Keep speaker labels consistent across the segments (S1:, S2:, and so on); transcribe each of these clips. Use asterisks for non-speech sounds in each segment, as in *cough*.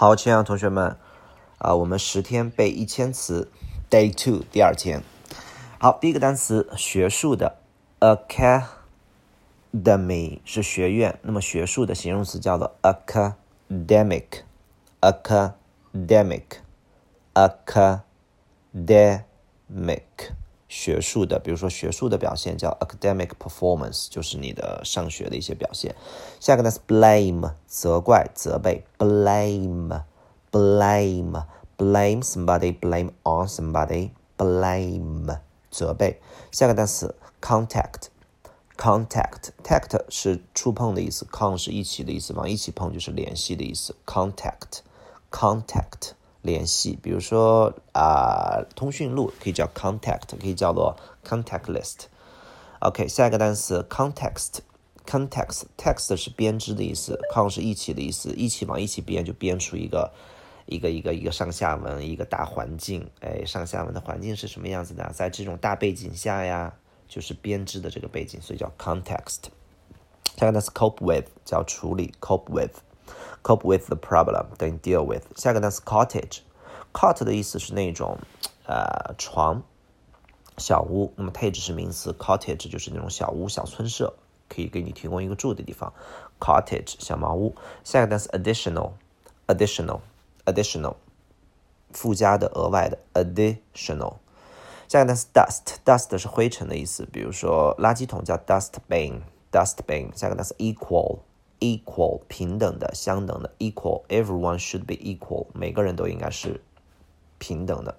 S1: 好，亲爱的同学们，啊，我们十天背一千词，Day Two 第二天。好，第一个单词，学术的，academy 是学院，那么学术的形容词叫做 academic，academic，academic。学术的，比如说学术的表现叫 academic performance，就是你的上学的一些表现。下个单词 blame，责怪、责备，blame，blame，blame somebody，blame on somebody，blame，责备。下个单词 contact，contact，tact 是触碰的意思，con 是一起的意思，往一起碰就是联系的意思，contact，contact。联系，比如说啊，通讯录可以叫 contact，可以叫做 contact list。OK，下一个单词 context，context，text 是编织的意思，con 是一起的意思，一起往一起编就编出一个一个一个一个上下文，一个大环境。哎，上下文的环境是什么样子的？在这种大背景下呀，就是编织的这个背景，所以叫 context。下一个单词 cope with，叫处理，cope with。Cope with the problem 等于 deal with。下个单词 cottage，cot 的意思是那种呃床、小屋。那么 tage 是名词，cottage 就是那种小屋、小村舍，可以给你提供一个住的地方。cottage 小茅屋。下个单词 additional，additional，additional，附加的、额外的 additional。下个单词 dust，dust 是灰尘的意思，比如说垃圾桶叫 dustbin，dustbin。下个单词 equal。 Equal 平等的、相等的，equal everyone should be equal 每个人都应该是平等的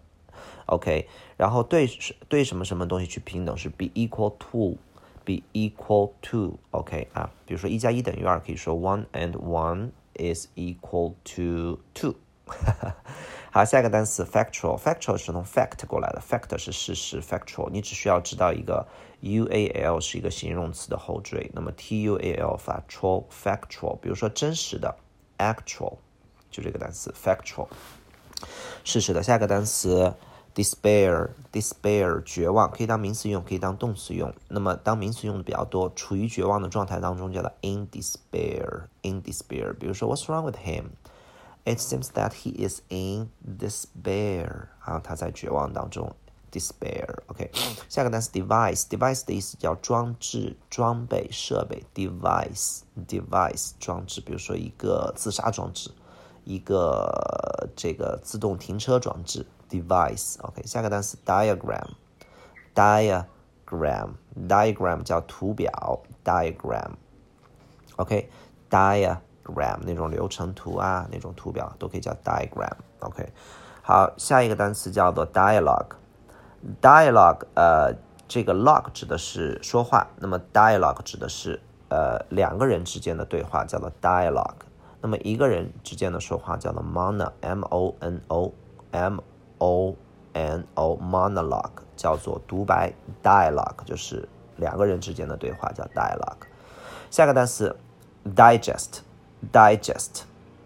S1: ，OK。然后对对什么什么东西去平等是 be equal to，be equal to，OK 啊。比如说一加一等于二，可以说 one and one is equal to two。好，下一个单词 factual，factual 是从 fact 过来的，fact 是事实，factual 你只需要知道一个 u a l 是一个形容词的后缀，那么 t u a l factual factual，比如说真实的 actual 就这个单词 factual，事实的。下一个单词 despair，despair 绝望可以当名词用，可以当动词用。那么当名词用的比较多，处于绝望的状态当中叫做 in despair，in despair。比如说 What's wrong with him？him？It seems that he is in despair 啊，他在绝望当中，despair。OK，下个单词 device，device 的意思叫装置、装备、设备。device，device 装置，比如说一个自杀装置，一个这个自动停车装置。device。OK，下个单词 diagram，diagram，diagram 叫图表，diagram。OK，dia。 Gram 那种流程图啊，那种图表都可以叫 diagram。OK，好，下一个单词叫做 dialogue。dialogue，呃，这个 log 指的是说话，那么 dialogue 指的是呃两个人之间的对话，叫做 dialogue。那么一个人之间的说话叫做 mono，m o n o，m o n o，monologue 叫做独白，dialogue 就是两个人之间的对话叫 dialogue。下个单词 digest。Digest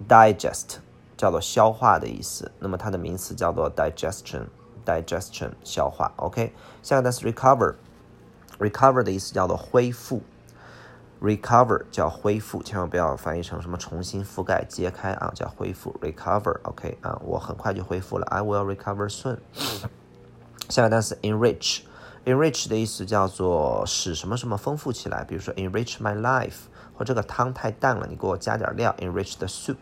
S1: digest 叫做消化的意思，那么它的名词叫做 digestion digestion 消化。OK，下个单词 recover recover 的意思叫做恢复，recover 叫恢复，千万不要翻译成什么重新覆盖、揭开啊，叫恢复 recover。OK 啊，我很快就恢复了，I will recover soon。下个单词 enrich enrich 的意思叫做使什么什么丰富起来，比如说 enrich my life。或这个汤太淡了，你给我加点料，enrich the soup。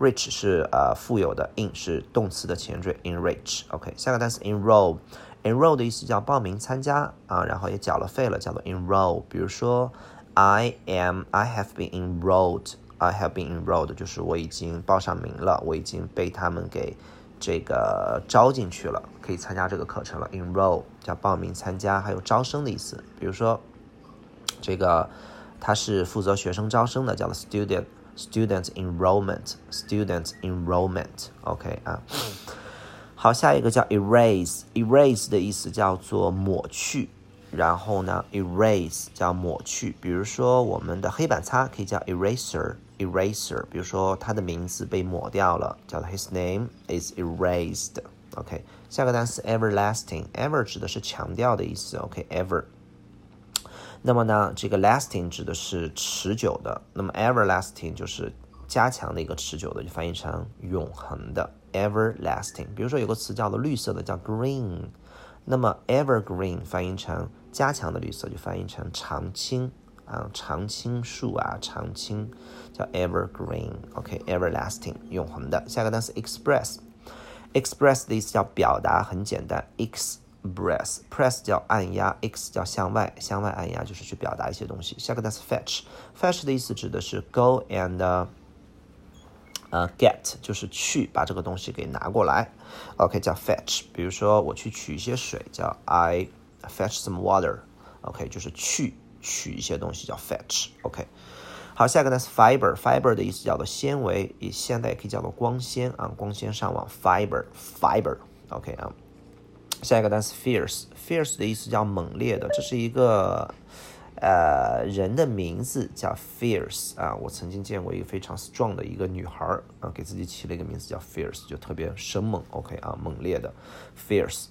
S1: rich 是呃富有的，in 是动词的前缀，enrich。OK，下个单词 enroll。enroll 的意思叫报名参加啊，然后也缴了费了，叫做 enroll。比如说，I am，I have been enrolled，I have been enrolled，就是我已经报上名了，我已经被他们给这个招进去了，可以参加这个课程了。enroll 叫报名参加，还有招生的意思。比如说这个。他是负责学生招生的，叫做 student student enrollment student enrollment。OK 啊，好，下一个叫 erase erase 的意思叫做抹去，然后呢 erase 叫抹去，比如说我们的黑板擦可以叫 eraser eraser，比如说他的名字被抹掉了，叫做 his name is erased。OK，下个单词 everlasting ever 指的是强调的意思。OK ever。那么呢，这个 lasting 指的是持久的，那么 everlasting 就是加强的一个持久的，就翻译成永恒的 everlasting。比如说有个词叫做绿色的，叫 green，那么 evergreen 翻译成加强的绿色，就翻译成常青啊，常青树啊，常青叫 evergreen。OK，everlasting 永恒的。下个单词 express，express 的意思叫表达，很简单，ex。Press，press 叫按压，x 叫向外，向外按压就是去表达一些东西。下个单词 fetch，fetch 的意思指的是 go and 呃 get，就是去把这个东西给拿过来。OK，叫 fetch。比如说我去取一些水，叫 I fetch some water。OK，就是去取一些东西叫 fetch。OK，好，下个单词 fiber，fiber 的意思叫做纤维，以现在也可以叫做光纤啊，光纤上网 fiber，fiber。OK 啊。下一个单词 fierce，fierce 的意思叫猛烈的，这是一个呃人的名字叫 fierce 啊。我曾经见过一个非常 strong 的一个女孩啊，给自己起了一个名字叫 fierce，就特别生猛。OK 啊，猛烈的 fierce。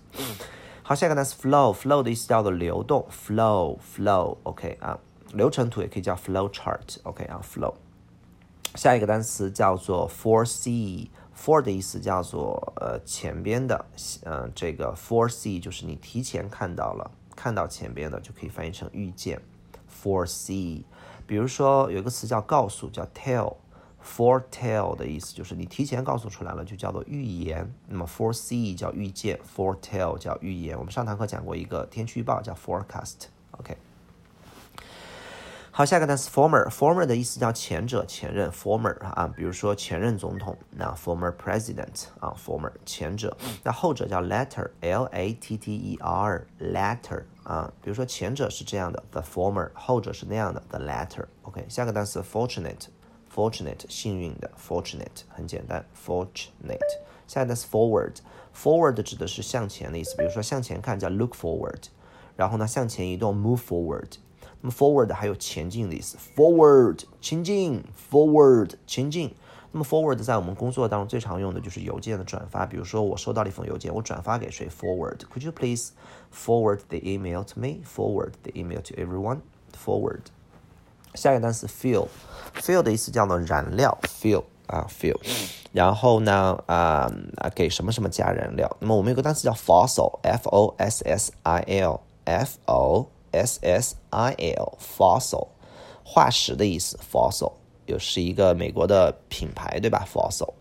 S1: 好，下一个单词 flow，flow 的意思叫做流动，flow，flow。OK 啊，流程图也可以叫 flow chart。OK 啊，flow。下一个单词叫做 foresee。For 的意思叫做呃前边的，嗯，这个 foresee 就是你提前看到了，看到前边的就可以翻译成预见，foresee。比如说有一个词叫告诉，叫 tell，foretell 的意思就是你提前告诉出来了，就叫做预言。那么 foresee 叫预见，foretell 叫预言。我们上堂课讲过一个天气预报叫 forecast，OK。好，下一个单词 former，former 的意思叫前者、前任，former 啊，比如说前任总统，那 former president 啊，former 前者，那后者叫 latter，l a t t e r，latter 啊，比如说前者是这样的，the former，后者是那样的，the latter。OK，下个单词 fortunate，fortunate 幸运的，fortunate 很简单，fortunate。下个单词 forward，forward 指的是向前的意思，比如说向前看叫 look forward，然后呢向前移动 move forward。 那么 forward 还有前进的意思，forward 前进，forward 前进。那么 forward 在我们工作当中最常用的就是邮件的转发，比如说我收到了一封邮件，我转发给谁？forward，could you please forward the email to me？forward the email to everyone？forward。下一个单词 fuel，fuel 的意思叫做燃料，fuel 啊 fuel。然后呢啊啊给什么什么加燃料？那么我们有个单词叫 fossil，f o s s i l，f o。S S I L fossil，化石的意思。fossil 又是一个美国的品牌，对吧？fossil。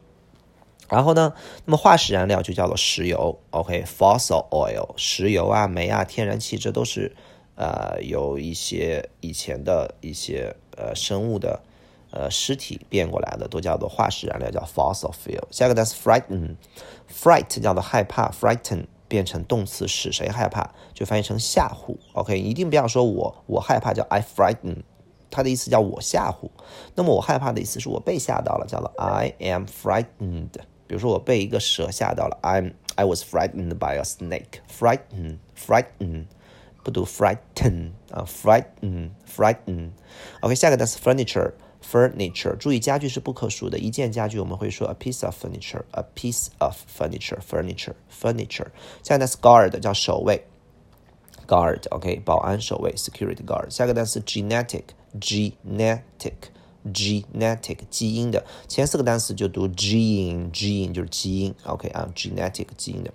S1: 然后呢，那么化石燃料就叫做石油。OK，fossil oil，石油啊、煤啊、天然气，这都是呃有一些以前的一些呃生物的呃尸体变过来的，都叫做化石燃料，叫 fossil fuel。下个单词 frighten，fright 叫做害怕，frighten。变成动词使谁害怕，就翻译成吓唬。OK，一定不要说我我害怕叫 I frighten，它的意思叫我吓唬。那么我害怕的意思是我被吓到了，叫做 I am frightened。比如说我被一个蛇吓到了，I'm I was frightened by a snake。frighten，frighten，不读 frighten 啊，frighten，frighten。OK，下个单词 furniture。Furniture，注意家具是不可数的。一件家具我们会说 a piece of furniture，a piece of furniture，furniture，furniture。下个单词 guard 叫守卫，guard，OK，保安守卫，security guard。下个单词 genetic，genetic，genetic，基因的。前四个单词就读 gene，gene 就是基因，OK 啊，genetic 基因的。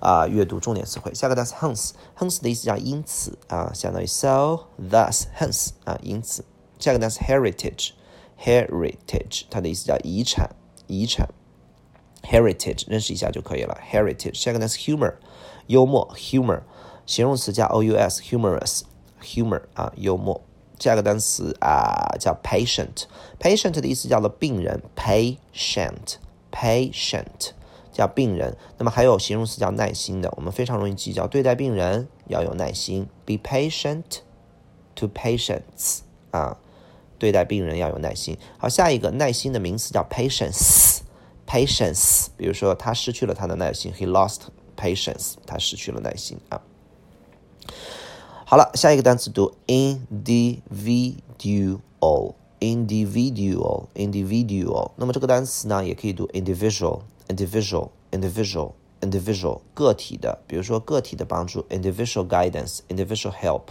S1: 啊，阅读重点词汇。下个单词 hence，hence 的意思叫因此啊，相当于 so，thus，hence 啊，因此。 下个单词 heritage，heritage 它的意思叫遗产，遗产。heritage 认识一下就可以了。heritage 下个单词 humor，幽默，humor 形容词加 o u s，humorous，humor 啊，幽默。下个单词啊叫 patient，patient 的意思叫做病人，patient，patient 叫病人。那么还有形容词叫耐心的，我们非常容易记叫对待病人要有耐心，be patient to patients 啊。 对待病人要有耐心。好，下一个耐心的名词叫 patience，patience。比如说，他失去了他的耐心，he lost patience，他失去了耐心啊。好了，下一个单词读 individual，individual，individual。那么这个单词呢，也可以读 individual，individual，individual，individual，个体的。比如说，个体的帮助，individual guidance，individual help。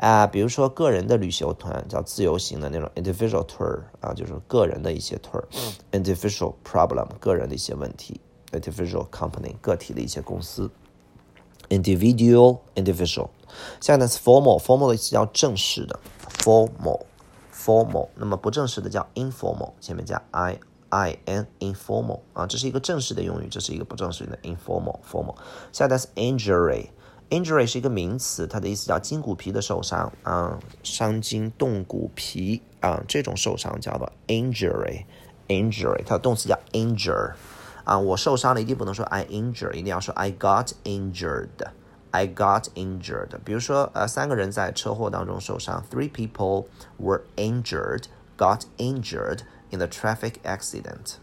S1: 啊，比如说个人的旅行团叫自由行的那种 individual tour 啊，就是个人的一些 tour，individual problem 个人的一些问题，individual company 个体的一些公司，individual individual。下一个单词 formal，formal 的意思叫正式的，formal，formal。那么不正式的叫 informal，前面加 i i n informal 啊，这是一个正式的用语，这是一个不正式的 informal，formal。下一个单词 injury。Injury 是一个名词，它的意思叫筋骨皮的受伤啊，伤筋动骨皮啊，这种受伤叫做 injury。Injury 它的动词叫 injure 啊，我受伤了，一定不能说 I injured，一定要说 I got injured。I got injured。比如说，呃，三个人在车祸当中受伤，Three people were injured, got injured in the traffic accident。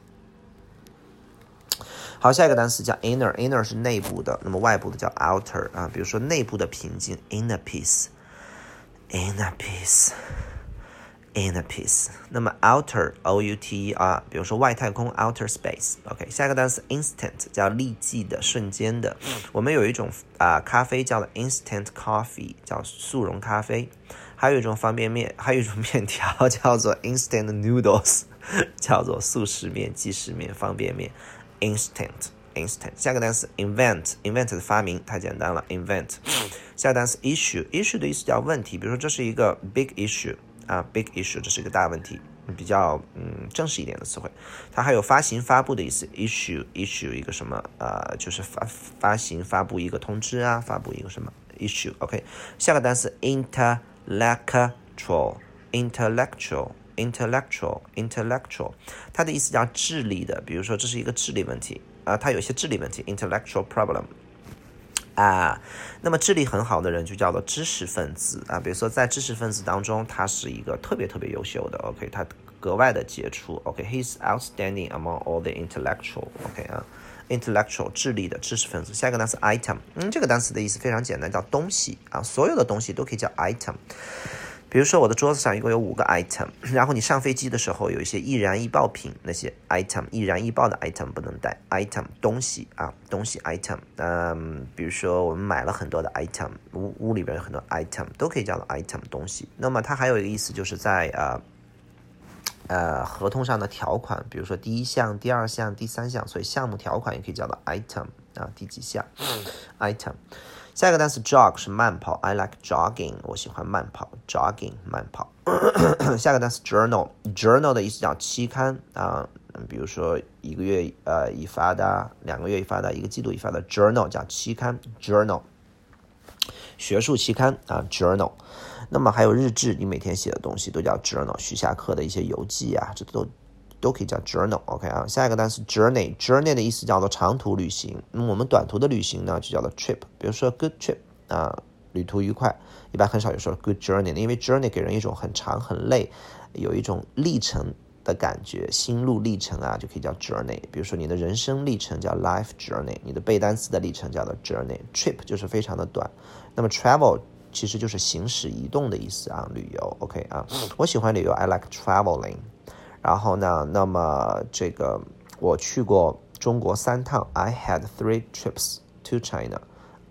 S1: 好，下一个单词叫 inner，inner 是内部的，那么外部的叫 outer 啊。比如说内部的平静，inner peace，inner peace，inner peace。那么 outer，o u t e r，比如说外太空，outer space。OK，下一个单词 instant 叫立即的、瞬间的。我们有一种啊咖啡叫做 instant coffee，叫速溶咖啡。还有一种方便面，还有一种面条叫做 instant noodles，叫做速食面、即食面、方便面。Instant instant 下个单词 invent invent 的发明太简单了 invent 下个单词 issue issue 的意思叫问题，比如说这是一个 big issue 啊 big issue 这是一个大问题，比较嗯正式一点的词汇。它还有发行发布的意思 issue issue 一个什么呃就是发发行发布一个通知啊，发布一个什么 issue OK 下个单词 intellectual intellectual intellectual intellectual，它的意思叫智力的，比如说这是一个智力问题啊，它有些智力问题 intellectual problem 啊，那么智力很好的人就叫做知识分子啊，比如说在知识分子当中，他是一个特别特别优秀的，OK，他格外的杰出，OK，he's outstanding among all the intellectual，OK 啊，intellectual 智力的知识分子。下一个单词 item，嗯，这个单词的意思非常简单，叫东西啊，所有的东西都可以叫 item。比如说，我的桌子上一共有五个 item，*laughs* 然后你上飞机的时候有一些易燃易爆品，那些 item 易燃易爆的 item 不能带，item 东西啊，东西 item，嗯，比如说我们买了很多的 item，屋屋里边有很多 item，都可以叫做 item 东西。那么它还有一个意思，就是在呃呃合同上的条款，比如说第一项、第二项、第三项，所以项目条款也可以叫做 item 啊，第几项 item。下一个单词 jog 是慢跑，I like jogging，我喜欢慢跑，jogging 慢跑。*coughs* 下个单词 journal，journal 的意思叫期刊啊，比如说一个月呃一发的，两个月一发的，一个季度一发的 journal 叫期刊，journal 学术期刊啊 journal。那么还有日志，你每天写的东西都叫 journal，许下课的一些游记啊，这都。都可以叫 journal，OK 啊，下一个单词 journey，journey 的意思叫做长途旅行。那么我们短途的旅行呢，就叫做 trip。比如说 good trip 啊，旅途愉快，一般很少有说 good journey，因为 journey 给人一种很长很累，有一种历程的感觉，心路历程啊，就可以叫 journey。比如说你的人生历程叫 life journey，你的背单词的历程叫做 journey，trip 就是非常的短。那么 travel 其实就是行驶移动的意思啊，旅游 OK 啊，我喜欢旅游，I like traveling。然后呢？那么这个我去过中国三趟。I had three trips to China.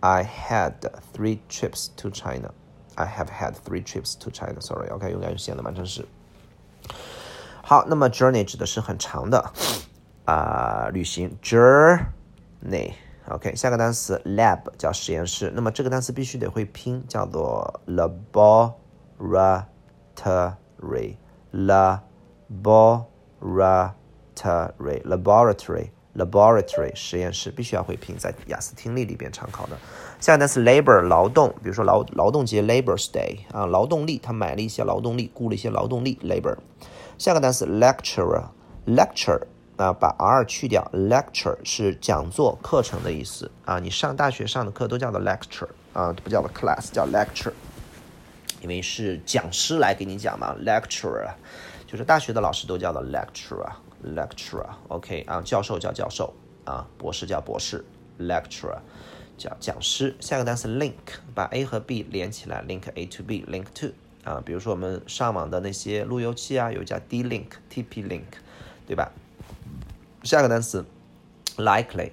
S1: I had three trips to China. I have had three trips to China. Sorry, OK，用感语线的完成式。好，那么 journey 指的是很长的啊旅行。journey。OK，下个单词 lab 叫实验室。那么这个单词必须得会拼，叫做 laboratory。la laboratory laboratory laboratory 实验室必须要会拼，在雅思听力里边常考的。下一个单词 labor 劳动，比如说劳劳动节 Labor's Day 啊，劳动力，他买了一些劳动力，雇了一些劳动力 labor。下个单词 lecturer lecture 啊，把 r 去掉，lecture 是讲座、课程的意思啊。你上大学上的课都叫做 lecture 啊，不叫做 class，叫 lecture，因为是讲师来给你讲嘛，lecturer。就是大学的老师都叫做 lecturer，lecturer，OK 啊，教授叫教授啊，博士叫博士，lecturer 叫讲师。下个单词 link，把 A 和 B 连起来，link A to B，link to 啊，比如说我们上网的那些路由器啊，有叫 D-link，TP-link，对吧？下个单词 likely，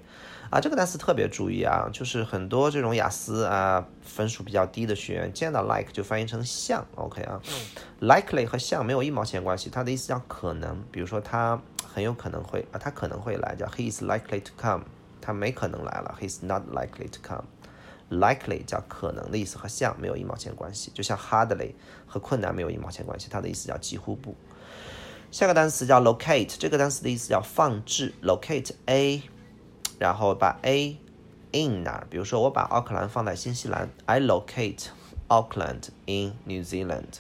S1: 啊，这个单词特别注意啊，就是很多这种雅思啊分数比较低的学员见到 like 就翻译成像，OK 啊，likely 和像没有一毛钱关系，它的意思叫可能，比如说他很有可能会啊，他可能会来，叫 he is likely to come，他没可能来了，he is not likely to come，likely 叫可能的意思和像没有一毛钱关系，就像 hardly 和困难没有一毛钱关系，它的意思叫几乎不。下个单词叫 locate，这个单词的意思叫放置，locate A。然后把 A in 哪儿？比如说，我把奥克兰放在新西兰，I locate Auckland in New Zealand。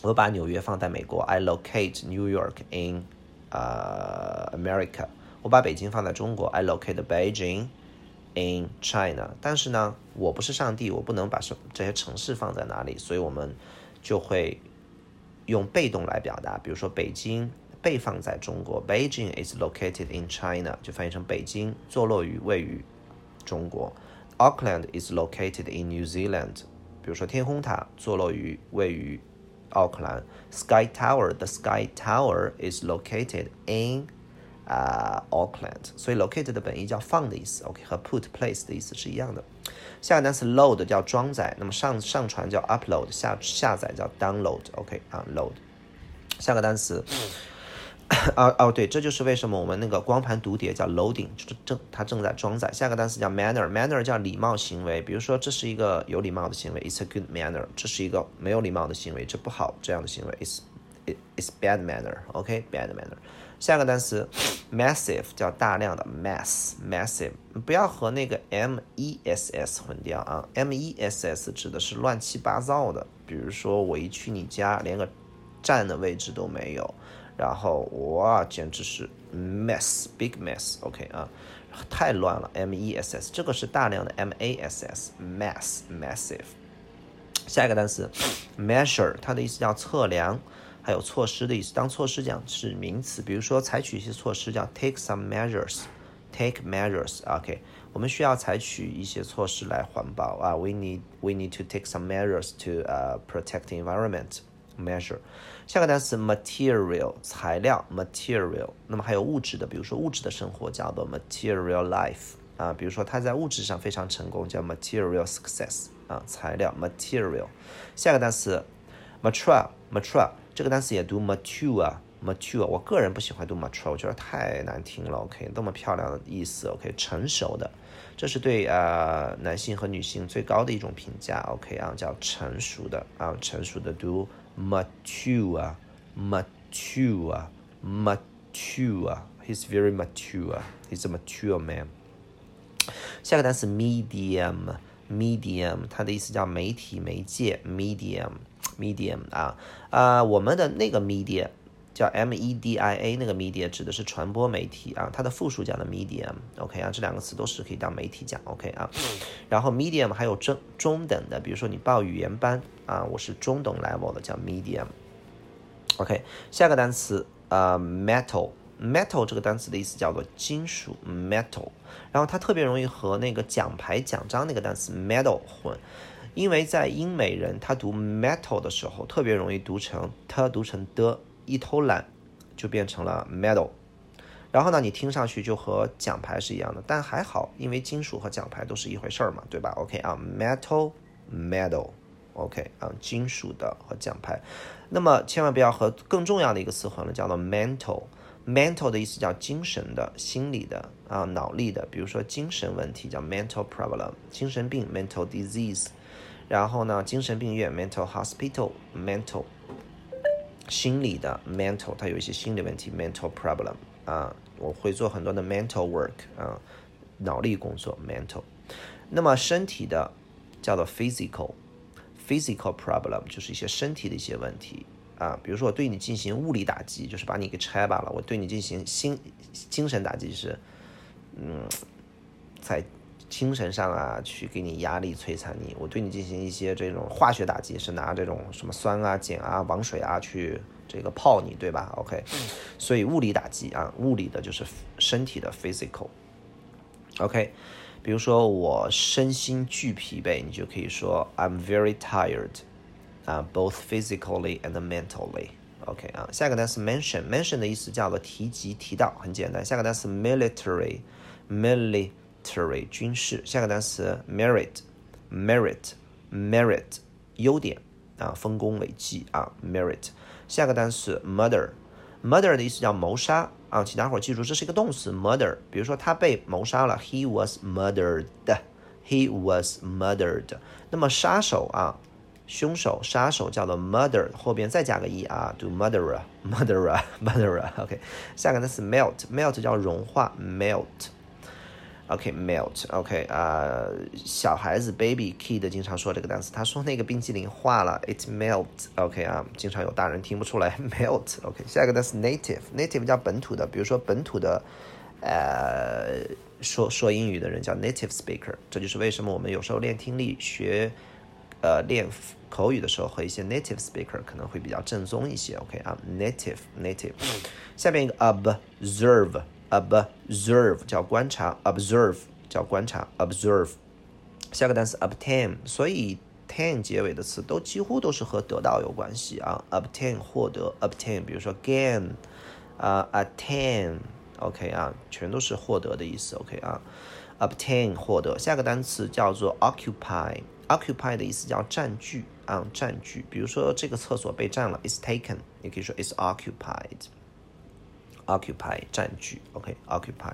S1: 我把纽约放在美国，I locate New York in 呃 America。我把北京放在中国，I locate Beijing in China。但是呢，我不是上帝，我不能把这些城市放在哪里，所以我们就会用被动来表达，比如说北京。被放在中国，Beijing is located in China，就翻译成北京坐落于位于中国。Auckland is located in New Zealand，比如说天空塔坐落于位于奥克兰。Sky Tower，the Sky Tower is located in 啊 Auckland，所以 located 的本意叫放的意思，OK，和 put place 的意思是一样的。下个单词 load 叫装载，那么上上传叫 upload，下下载叫 download，OK 啊 load。下个单词。 *coughs* 啊哦，对，这就是为什么我们那个光盘读碟叫 loading，就是正它正在装载。下个单词叫 manner，manner 叫礼貌行为。比如说，这是一个有礼貌的行为，it's a good manner。这是一个没有礼貌的行为，这不好这样的行为，it's it's bad manner，OK，bad manner。下个单词 massive 叫大量的 mass，massive，不要和那个 m e s s 混掉啊，m e s s 指的是乱七八糟的。比如说，我一去你家，连个站的位置都没有。然后哇，简直是 mess，big mess，OK 啊，太乱了，m e s s，这个是大量的 m a s s，mass，massive。下一个单词 measure，它的意思叫测量，还有措施的意思。当措施讲是名词，比如说采取一些措施叫 take some measures，take measures，OK，我们需要采取一些措施来环保啊，we need we need to take some measures to uh protect environment。measure，下个单词 material 材料 material，那么还有物质的，比如说物质的生活叫做 material life 啊，比如说他在物质上非常成功叫 material success 啊，材料 material。下个单词 mature mature 这个单词也读 mature mature，我个人不喜欢读 mature，我觉得太难听了。OK，那么漂亮的意思 OK，成熟的，这是对呃男性和女性最高的一种评价 OK 啊，叫成熟的啊，成熟的读。mature, mature, mature. He's very mature. He's a mature man. 下个单词 medium, medium，它的意思叫媒体、媒介，medium, medium 啊啊，我们的那个 media 叫 M E D I A，那个 media 指的是传播媒体啊，它的复数讲的 medium，OK 啊，这两个词都是可以当媒体讲，OK 啊。然后 medium 还有中中等的，比如说你报语言班啊，我是中等 level 的，叫 medium，OK。下个单词呃 metal，metal 这个单词的意思叫做金属 metal，然后它特别容易和那个奖牌奖章那个单词 medal 混，因为在英美人他读 metal 的时候特别容易读成他读成的。一偷懒就变成了 medal，然后呢，你听上去就和奖牌是一样的，但还好，因为金属和奖牌都是一回事儿嘛，对吧？OK 啊，metal medal，OK 啊，金属的和奖牌，那么千万不要和更重要的一个词混了，叫做 mental，mental 的意思叫精神的、心理的啊、脑力的，比如说精神问题叫 mental problem，精神病 mental disease，然后呢，精神病院 mental hospital，mental。心理的 mental，它有一些心理问题 mental problem 啊，我会做很多的 mental work 啊，脑力工作 mental。那么身体的叫做 physical，physical problem 就是一些身体的一些问题啊，比如说我对你进行物理打击，就是把你给拆罢了；我对你进行心精神打击是，嗯，在。精神上啊，去给你压力摧残你；我对你进行一些这种化学打击，是拿这种什么酸啊、碱啊、王水啊去这个泡你，对吧？OK，所以物理打击啊，物理的就是身体的 physical。OK，比如说我身心俱疲惫，你就可以说 I'm very tired，啊，both physically and mentally。OK 啊，下一个单词 mention，mention 的意思叫做提及、提到，很简单。下个单词 military，military。Military 军事。下个单词 merit，merit，merit 优点啊，丰功伟绩啊，merit。下个单词 murder，murder 的意思叫谋杀啊，请大伙儿记住，这是一个动词 murder。比如说他被谋杀了，he was murdered，he was murdered。那么杀手啊。凶手、杀手叫做 murder，后边再加个 e 啊，do murderer，murderer，murderer。OK，下个单词 melt，melt 叫融化，melt。OK，melt，OK 啊，小孩子 baby kid 经常说这个单词，他说那个冰淇淋化了，it melt。OK 啊，经常有大人听不出来 melt。*laughs* OK，下一个单词 native，native 叫本土的，比如说本土的，呃，说说英语的人叫 native speaker。这就是为什么我们有时候练听力学。呃，练口语的时候和一些 native speaker 可能会比较正宗一些。OK 啊，native native。下面一个 observe observe 叫观察，observe 叫观察，observe。下个单词 obtain，所以 ten 结尾的词都几乎都是和得到有关系啊。obtain 获得，obtain，比如说 gain，啊，attain，OK 啊，全都是获得的意思。OK 啊，obtain 获得。下个单词叫做 occupy。occupy 的意思叫占据啊，占据。比如说这个厕所被占了，is taken，你可以说 is occupied。occupy 占据，OK，occupy。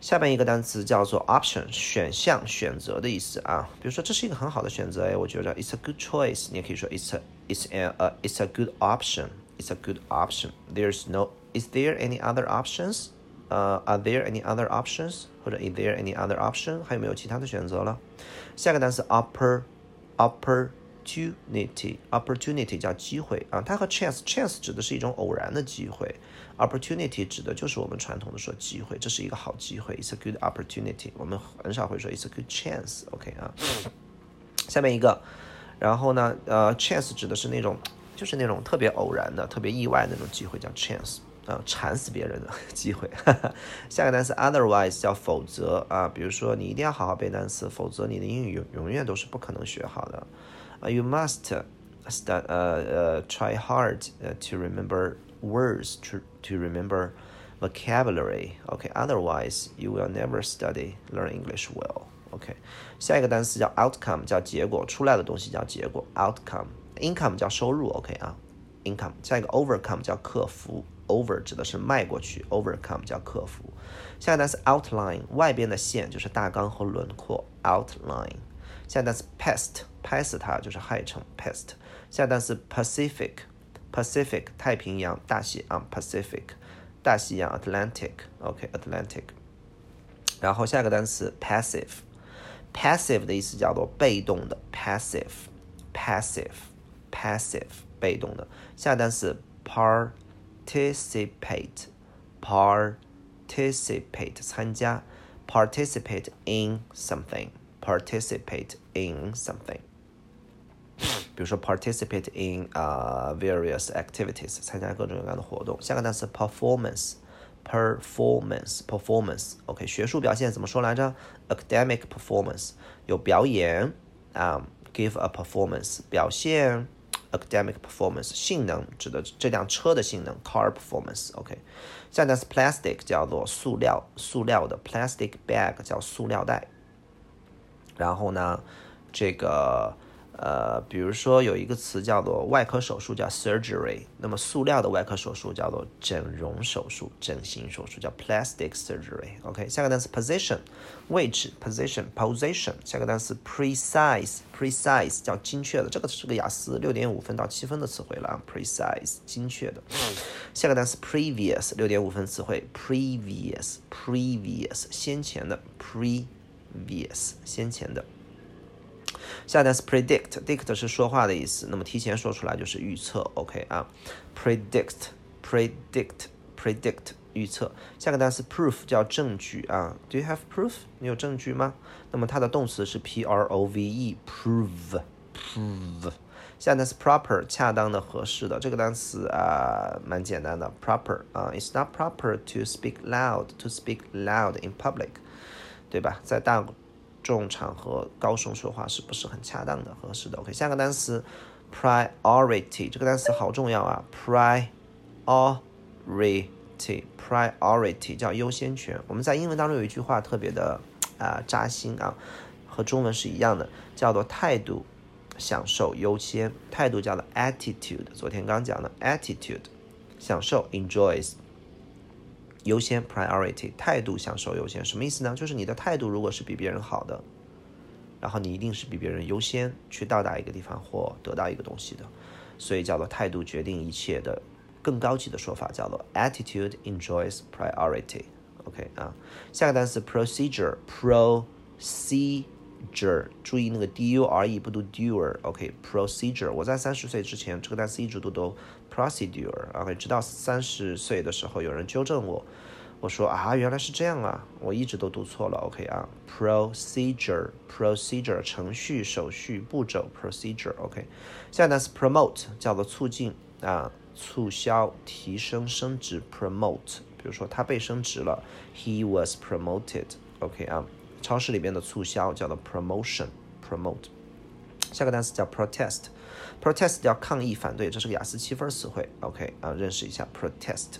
S1: 下边一个单词叫做 option，选项、选择的意思啊。比如说这是一个很好的选择，哎，我觉得 it's a good choice，你也可以说 it's a it's a uh, it's a good option，it's a good option。There's no is there any other options？呃，Are there any other options？或者 Is there any other option？还有没有其他的选择了？下个单词 oppor，opportunity，opportunity 叫机会啊，它和 chance，chance 指的是一种偶然的机会 ，opportunity 指的就是我们传统的说机会，这是一个好机会，It's a good opportunity。我们很少会说 It's a good chance，OK 啊。下面一个，然后呢，呃，chance 指的是那种，就是那种特别偶然的、特别意外的那种机会，叫 chance。啊，馋死别人的机会。*laughs* 下个单词 otherwise 叫否则啊，比如说你一定要好好背单词，否则你的英语永永远都是不可能学好的。啊，you must st 呃呃 try hard to remember words to to remember vocabulary. OK, otherwise you will never study learn English well. OK，下一个单词叫 outcome 叫结果，出来的东西叫结果。outcome income 叫收入。OK 啊，income。下一个 overcome 叫克服。over 指的是迈过去，overcome 叫克服。下个单词 outline 外边的线就是大纲和轮廓，outline。下个单词 pest 拍死它就是害虫，pest。下个单词 Pacific，太平洋大西洋，Pacific 大西洋 Atlantic，OK，Atlantic。然后下一个单词 passive，passive 的意思叫做被动的，passive，passive，passive 被动的。下单词 participate participate 参加 participate in something participate in something 比如说 participate in 啊 various activities 参加各种各样的活动下个单词 performance performance performance OK 学术表现怎么说来着 academic performance 有表演啊 give a performance 表现 academic performance 性能指的这辆车的性能 car performance OK，下单词 plastic 叫做塑料塑料的 plastic bag 叫塑料袋，然后呢这个。 呃，比如说有一个词叫做外科手术，叫 surgery。那么塑料的外科手术叫做整容手术、整形手术，叫 plastic surgery。OK，下个单词 position，位置 position，position。下个单词 precise，precise 叫精确的，这个是个雅思六点五分到七分的词汇了啊，precise 精确的。下个单词 previous，六点五分词汇，previous，previous 先前的，previous 先前的。下单词 predict，dict 是说话的意思，那么提前说出来就是预测，OK 啊，predict，predict，predict 预测。下个单词 proof 叫证据啊，Do you have proof？你有证据吗？那么它的动词是 p r o v e，prove，prove。下单词 proper，恰当的、合适的，这个单词啊蛮简单的，proper 啊，It's not proper to speak loud，to speak loud in public，对吧？在大众场合高声说话是不是很恰当的、合适的？OK，下个单词 priority，这个单词好重要啊！priority priority，priority 叫优先权。我们在英文当中有一句话特别的啊扎心啊，和中文是一样的，叫做态度享受优先。态度叫做 attitude，昨天刚讲的 attitude，享受 enjoys。优先 priority 态度享受优先什么意思呢？就是你的态度如果是比别人好的，然后你一定是比别人优先去到达一个地方或得到一个东西的，所以叫做态度决定一切的更高级的说法叫做 attitude enjoys priority。OK 啊，下个单词 procedure，pro see dure，。注意那个 d u r e 不读 dure。OK，procedure。我在三十岁之前，这个单词一直都读 procedure。OK，直到三十岁的时候，有人纠正我，我说啊，原来是这样啊，我一直都读错了。OK 啊，procedure，procedure，程序、手续、步骤，procedure。OK，下单词 promote 叫做促进啊，促销、提升、升职，promote。比如说他被升职了，he was promoted。OK 啊。超市里边的促销叫做 promotion，promote。下个单词叫 protest，protest 叫抗议、反对，这是个雅思七分词汇。OK 啊，认识一下 protest，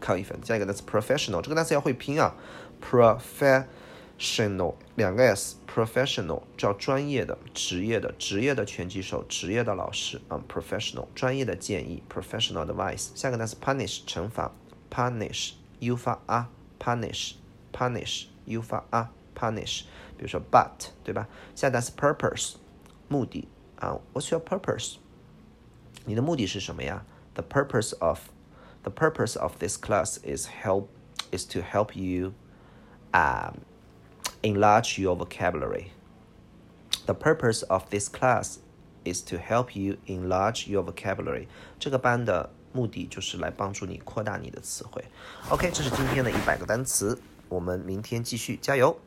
S1: 抗议反对。下一个单词 professional，这个单词要会拼啊，professional 两个 s，professional 叫专业的、职业的、职业的拳击手、职业的老师啊，professional 专业的建议，professional advice。下个单词 punish 惩罚，punish，u 发啊，punish，punish，u 发啊。punish，比如说 but，对吧？下单词 purpose，目的啊，What's your purpose？你的目的是什么呀？The purpose of the purpose of this class is help is to help you um enlarge your vocabulary. The purpose of this class is to help you enlarge your vocabulary. 这个班的目的就是来帮助你扩大你的词汇。OK，这是今天的一百个单词，我们明天继续，加油！